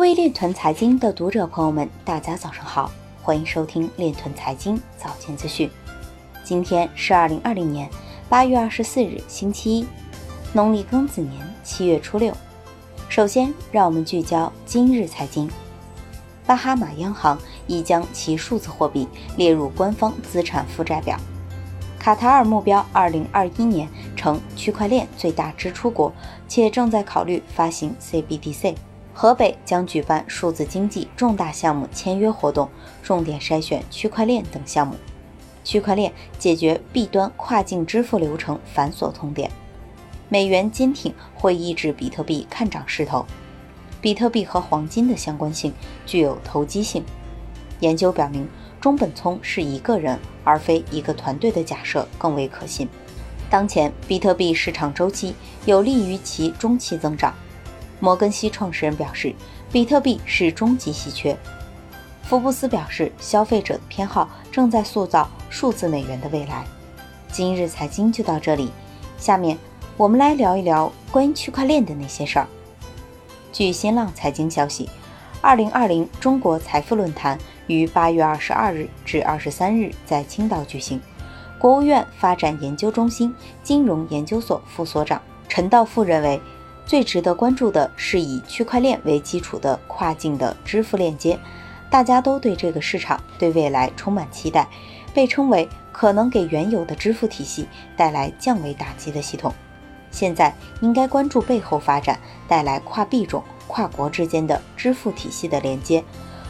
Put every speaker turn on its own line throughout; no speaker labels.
各位链团财经的读者朋友们，大家早上好，欢迎收听链团财经早间资讯。今天是二零二零年八月二十四日，星期一，农历庚子年七月初六。首先，让我们聚焦今日财经。巴哈马央行已将其数字货币列入官方资产负债表。卡塔尔目标二零二一年成区块链最大支出国，且正在考虑发行 CBDC。河北将举办数字经济重大项目签约活动，重点筛选区块链等项目。区块链解决弊端跨境支付流程繁琐痛点。美元坚挺会抑制比特币看涨势头。比特币和黄金的相关性具有投机性。研究表明，中本聪是一个人而非一个团队的假设更为可信。当前比特币市场周期有利于其中期增长。摩根西创始人表示，比特币是终极稀缺。福布斯表示，消费者的偏好正在塑造数字美元的未来。今日财经就到这里，下面我们来聊一聊关于区块链的那些事儿。据新浪财经消息，二零二零中国财富论坛于八月二十二日至二十三日在青岛举行。国务院发展研究中心金融研究所副所长陈道富认为。最值得关注的是以区块链为基础的跨境的支付链接，大家都对这个市场对未来充满期待，被称为可能给原有的支付体系带来降维打击的系统。现在应该关注背后发展带来跨币种、跨国之间的支付体系的连接。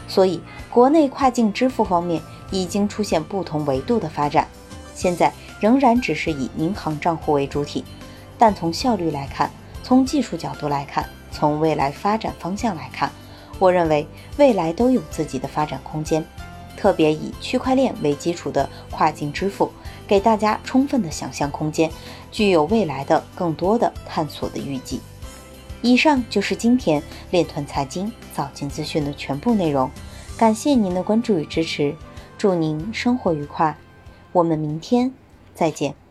所以，国内跨境支付方面已经出现不同维度的发展，现在仍然只是以银行账户为主体，但从效率来看。从技术角度来看，从未来发展方向来看，我认为未来都有自己的发展空间。特别以区块链为基础的跨境支付，给大家充分的想象空间，具有未来的更多的探索的预计。以上就是今天链团财经早间资讯的全部内容，感谢您的关注与支持，祝您生活愉快，我们明天再见。